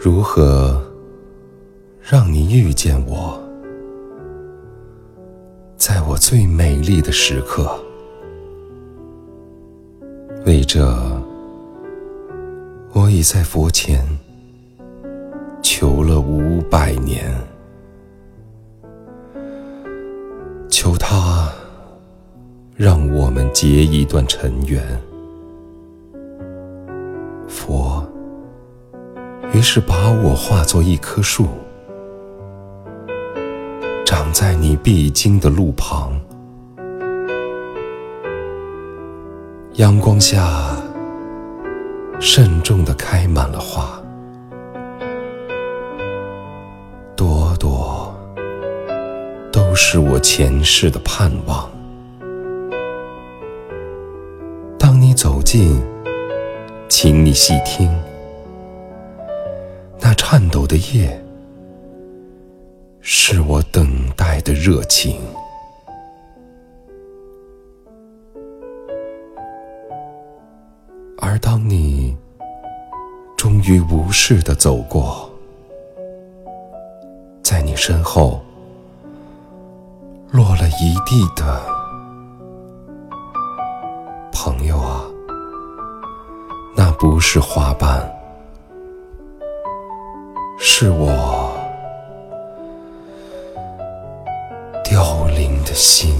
如何让你遇见我，在我最美丽的时刻？为这，我已在佛前求了五百年，求他让我们结一段尘缘。于是把我化作一棵树，长在你必经的路旁。阳光下，慎重地开满了花，朵朵都是我前世的盼望。当你走近，请你细听，颤抖的叶，是我等待的热情。而当你终于无视的走过，在你身后落了一地的朋友啊，那不是花瓣，是我凋零的心。